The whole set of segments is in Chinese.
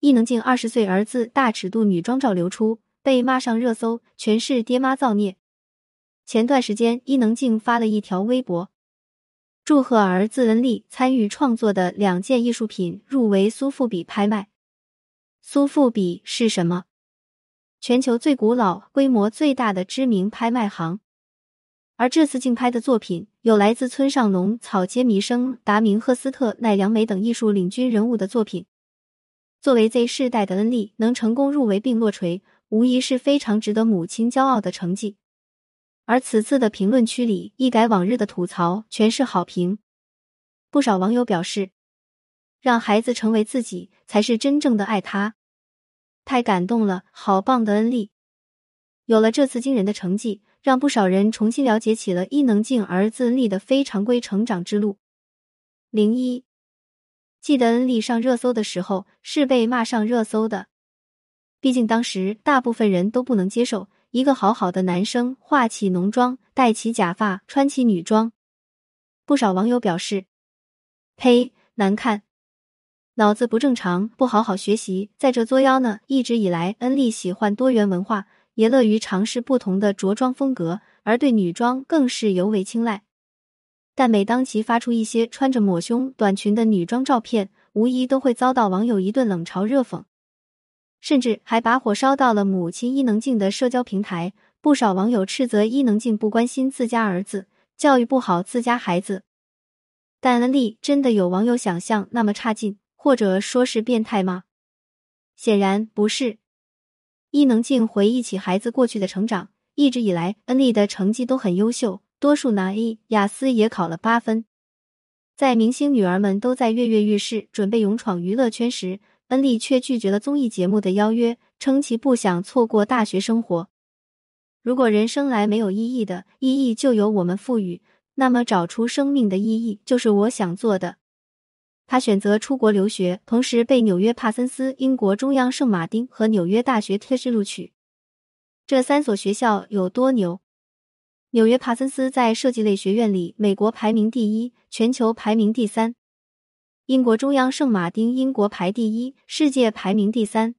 伊能静二十岁儿子大尺度女装照流出，被骂上热搜，全是爹妈造孽。前段时间，伊能静发了一条微博，祝贺儿子恩利参与创作的两件艺术品入围苏富比拍卖。苏富比是什么？全球最古老、规模最大的知名拍卖行。而这次竞拍的作品有来自村上隆、草间弥生、达明赫斯特、奈良美等艺术领军人物的作品。作为 Z 世代的恩利，能成功入围并落锤，无疑是非常值得母亲骄傲的成绩。而此次的评论区里，一改往日的吐槽，全是好评。不少网友表示，让孩子成为自己，才是真正的爱他。太感动了，好棒的恩利！有了这次惊人的成绩。让不少人重新了解起了伊能静儿子恩利的非常规成长之路。零一，记得恩利上热搜的时候是被骂上热搜的，毕竟当时大部分人都不能接受一个好好的男生化起浓妆、戴起假发、穿起女装。不少网友表示：“呸，难看，脑子不正常，不好好学习，在这作妖呢。”一直以来，恩利喜欢多元文化。也乐于尝试不同的着装风格，而对女装更是尤为青睐。但每当其发出一些穿着抹胸短裙的女装照片，无疑都会遭到网友一顿冷嘲热讽，甚至还把火烧到了母亲伊能静的社交平台。不少网友斥责伊能静不关心自家儿子，教育不好自家孩子。但恩利真的有网友想象那么差劲，或者说是变态吗？显然不是。伊能静回忆起孩子过去的成长，一直以来，恩利的成绩都很优秀，多数拿 A，雅思也考了八分。在明星女儿们都在跃跃欲试，准备勇闯娱乐圈时，恩利却拒绝了综艺节目的邀约，称其不想错过大学生活。如果人生来没有意义的，意义就由我们赋予，那么找出生命的意义就是我想做的。他选择出国留学，同时被纽约帕森斯、英国中央圣马丁和纽约大学贴士录取。这三所学校有多牛？纽约帕森斯在设计类学院里，美国排名第一，全球排名第三；英国中央圣马丁，英国排第一，世界排名第三。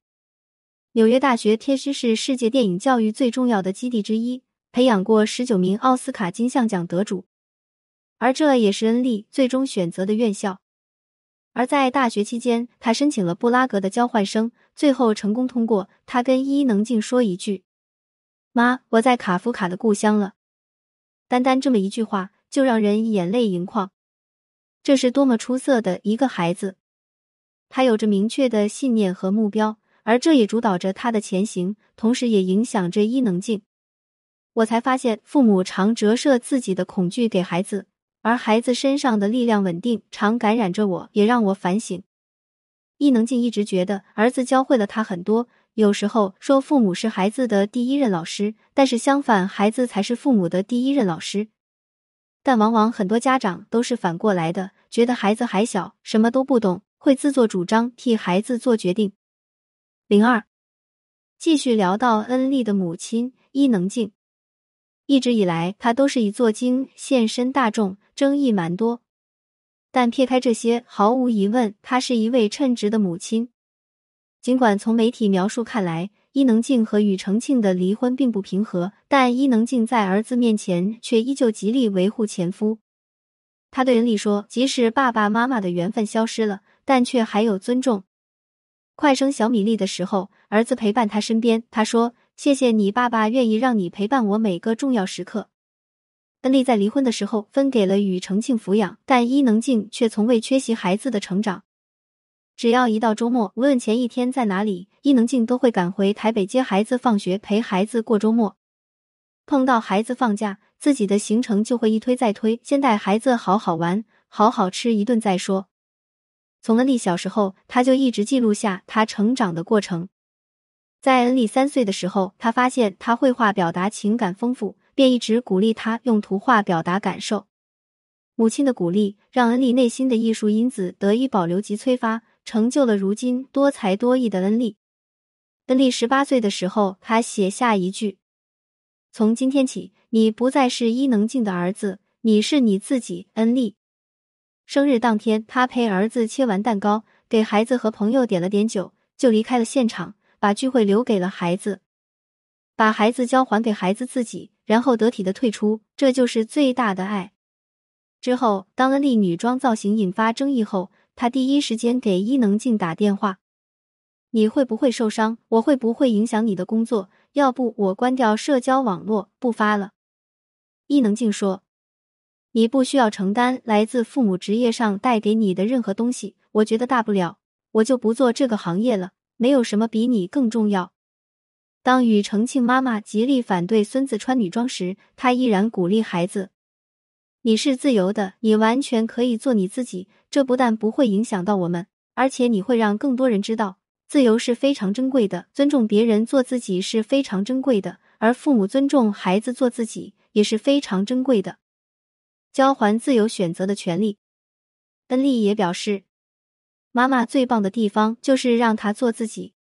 纽约大学天师是世界电影教育最重要的基地之一，培养过十九名奥斯卡金像奖得主，而这也是恩利最终选择的院校。而在大学期间，他申请了布拉格的交换生，最后成功通过。他跟伊能静说一句：“妈，我在卡夫卡的故乡了。”单单这么一句话，就让人眼泪盈眶。这是多么出色的一个孩子！他有着明确的信念和目标，而这也主导着他的前行，同时也影响着伊能静。我才发现，父母常折射自己的恐惧给孩子。而孩子身上的力量稳定，常感染着我，也让我反省。伊能静一直觉得儿子教会了他很多，有时候说父母是孩子的第一任老师，但是相反，孩子才是父母的第一任老师。但往往很多家长都是反过来的，觉得孩子还小，什么都不懂，会自作主张替孩子做决定。零二，继续聊到恩利的母亲伊能静。一直以来，她都是以做精现身大众，争议蛮多。但撇开这些，毫无疑问，她是一位称职的母亲。尽管从媒体描述看来，伊能静和庾澄庆的离婚并不平和，但伊能静在儿子面前却依旧极力维护前夫。他对恩利说：“即使爸爸妈妈的缘分消失了，但却还有尊重。”快生小米粒的时候，儿子陪伴他身边，他说。谢谢你，爸爸愿意让你陪伴我每个重要时刻。恩利在离婚的时候分给了庾澄庆抚养，但伊能静却从未缺席孩子的成长。只要一到周末，无论前一天在哪里，伊能静都会赶回台北接孩子放学，陪孩子过周末。碰到孩子放假，自己的行程就会一推再推，先带孩子好好玩，好好吃一顿再说。从恩利小时候，他就一直记录下他成长的过程。在恩利三岁的时候，他发现他绘画表达情感丰富，便一直鼓励他用图画表达感受。母亲的鼓励让恩利内心的艺术因子得以保留及催发，成就了如今多才多艺的恩利。恩利十八岁的时候，他写下一句：“从今天起，你不再是伊能静的儿子，你是你自己。”恩利生日当天，他陪儿子切完蛋糕，给孩子和朋友点了点酒。就离开了现场，把聚会留给了孩子，把孩子交还给孩子自己，然后得体的退出，这就是最大的爱。之后，当恩利女装造型引发争议后，他第一时间给伊能静打电话：“你会不会受伤？我会不会影响你的工作？要不我关掉社交网络，不发了。”伊能静说：“你不需要承担来自父母职业上带给你的任何东西。我觉得大不了我就不做这个行业了，没有什么比你更重要。”当与重庆妈妈极力反对孙子穿女装时，他依然鼓励孩子。你是自由的，你完全可以做你自己。这不但不会影响到我们，而且你会让更多人知道，自由是非常珍贵的。尊重别人做自己是非常珍贵的，而父母尊重孩子做自己也是非常珍贵的。交还自由选择的权利，恩利也表示，妈妈最棒的地方就是让他做自己。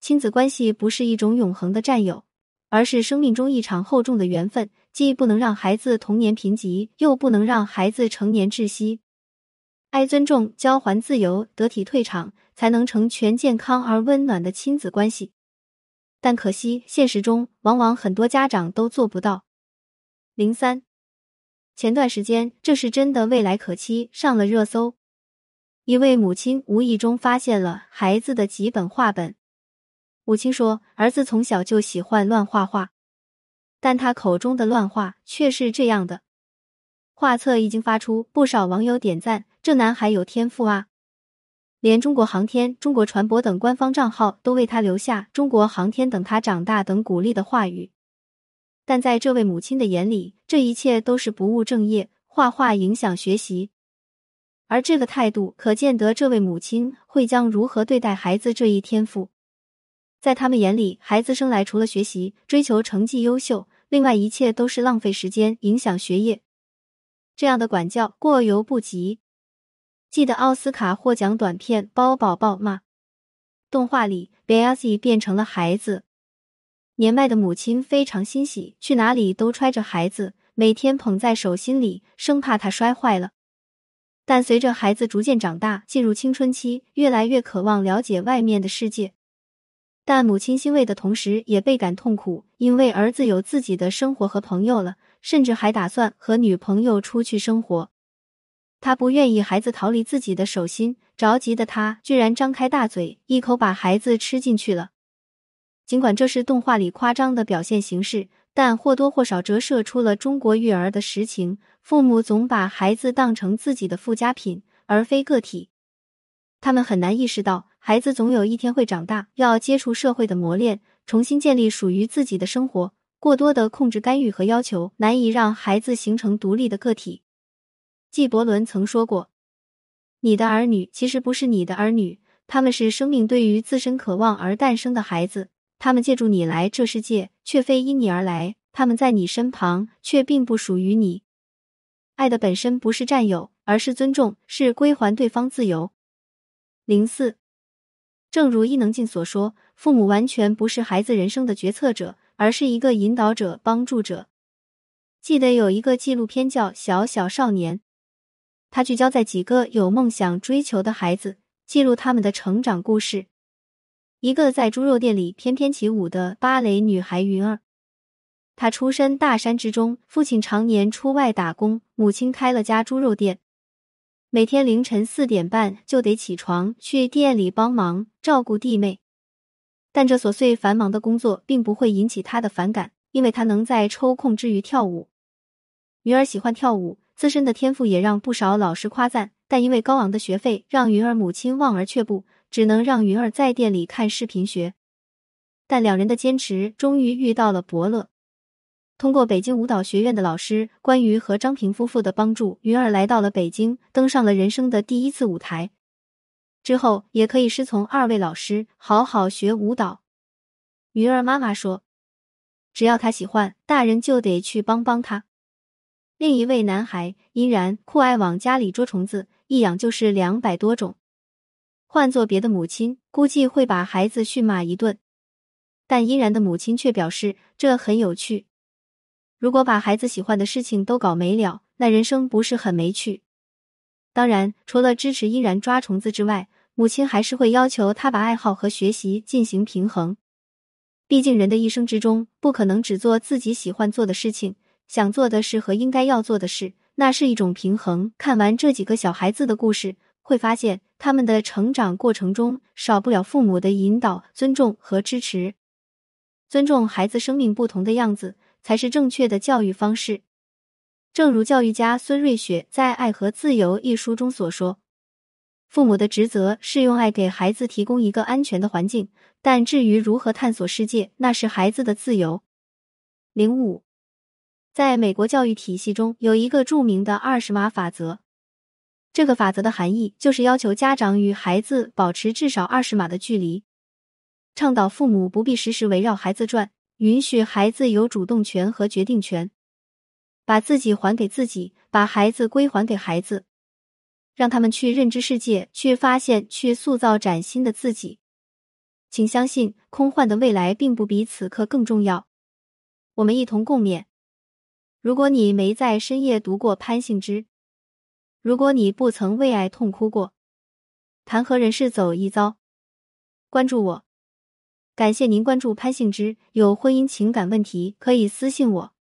亲子关系不是一种永恒的占有，而是生命中一场厚重的缘分。既不能让孩子童年贫瘠，又不能让孩子成年窒息。爱、尊重、交还自由、得体退场，才能成全健康而温暖的亲子关系。但可惜，现实中往往很多家长都做不到。零三，前段时间，这是真的未来可期上了热搜。一位母亲无意中发现了孩子的几本画本，母亲说，儿子从小就喜欢乱画画。但他口中的乱画却是这样的，画册已经发出，不少网友点赞，这男孩有天赋啊！连中国航天、中国船舶等官方账号都为他留下“中国航天等他长大”等鼓励的话语。但在这位母亲的眼里，这一切都是不务正业，画画影响学习。而这个态度，可见得这位母亲会将如何对待孩子这一天赋。在他们眼里，孩子生来除了学习、追求成绩优秀，另外一切都是浪费时间、影响学业。这样的管教过犹不及。记得奥斯卡获奖短片《包宝宝》吗？动画里 b e l s y 变成了孩子，年迈的母亲非常欣喜，去哪里都揣着孩子，每天捧在手心里，生怕他摔坏了。但随着孩子逐渐长大，进入青春期，越来越渴望了解外面的世界。但母亲欣慰的同时，也倍感痛苦，因为儿子有自己的生活和朋友了，甚至还打算和女朋友出去生活。他不愿意孩子逃离自己的手心，着急的他居然张开大嘴，一口把孩子吃进去了。尽管这是动画里夸张的表现形式，但或多或少折射出了中国育儿的实情：父母总把孩子当成自己的附加品，而非个体。他们很难意识到。孩子总有一天会长大，要接触社会的磨练，重新建立属于自己的生活。过多的控制、干预和要求，难以让孩子形成独立的个体。纪伯伦曾说过：“你的儿女其实不是你的儿女，他们是生命对于自身渴望而诞生的孩子。他们借助你来这世界，却非因你而来。他们在你身旁，却并不属于你。爱的本身不是占有，而是尊重，是归还对方自由。”零四。正如伊能静所说，父母完全不是孩子人生的决策者，而是一个引导者、帮助者。记得有一个纪录片叫《小小少年》，他聚焦在几个有梦想、追求的孩子，记录他们的成长故事。一个在猪肉店里翩翩起舞的芭蕾女孩云儿，她出身大山之中，父亲常年出外打工，母亲开了家猪肉店。每天凌晨四点半就得起床去店里帮忙照顾弟妹，但这琐碎繁忙的工作并不会引起他的反感，因为他能在抽空之余跳舞。云儿喜欢跳舞，自身的天赋也让不少老师夸赞，但因为高昂的学费，让云儿母亲望而却步，只能让云儿在店里看视频学。但两人的坚持终于遇到了伯乐。通过北京舞蹈学院的老师关于和张平夫妇的帮助，云儿来到了北京，登上了人生的第一次舞台。之后也可以师从二位老师，好好学舞蹈。云儿妈妈说：“只要他喜欢，大人就得去帮帮他。”另一位男孩殷然酷爱往家里捉虫子，一养就是两百多种。换做别的母亲，估计会把孩子训骂一顿，但殷然的母亲却表示这很有趣。如果把孩子喜欢的事情都搞没了，那人生不是很没趣？当然，除了支持依然抓虫子之外，母亲还是会要求他把爱好和学习进行平衡。毕竟人的一生之中，不可能只做自己喜欢做的事情，想做的事和应该要做的事，那是一种平衡。看完这几个小孩子的故事，会发现他们的成长过程中少不了父母的引导、尊重和支持。尊重孩子生命不同的样子，才是正确的教育方式。正如教育家孙瑞雪在《爱和自由》一书中所说。父母的职责是用爱给孩子提供一个安全的环境，但至于如何探索世界，那是孩子的自由。零五，在美国教育体系中有一个著名的二十码法则，这个法则的含义就是要求家长与孩子保持至少二十码的距离，倡导父母不必时时围绕孩子转，允许孩子有主动权和决定权，把自己还给自己，把孩子归还给孩子。让他们去认知世界，去发现，去塑造崭新的自己。请相信，空幻的未来并不比此刻更重要。我们一同共勉。如果你没在深夜读过潘幸之，如果你不曾为爱痛哭过，谈何人世走一遭？关注我。感谢您关注潘幸之。有婚姻情感问题可以私信我。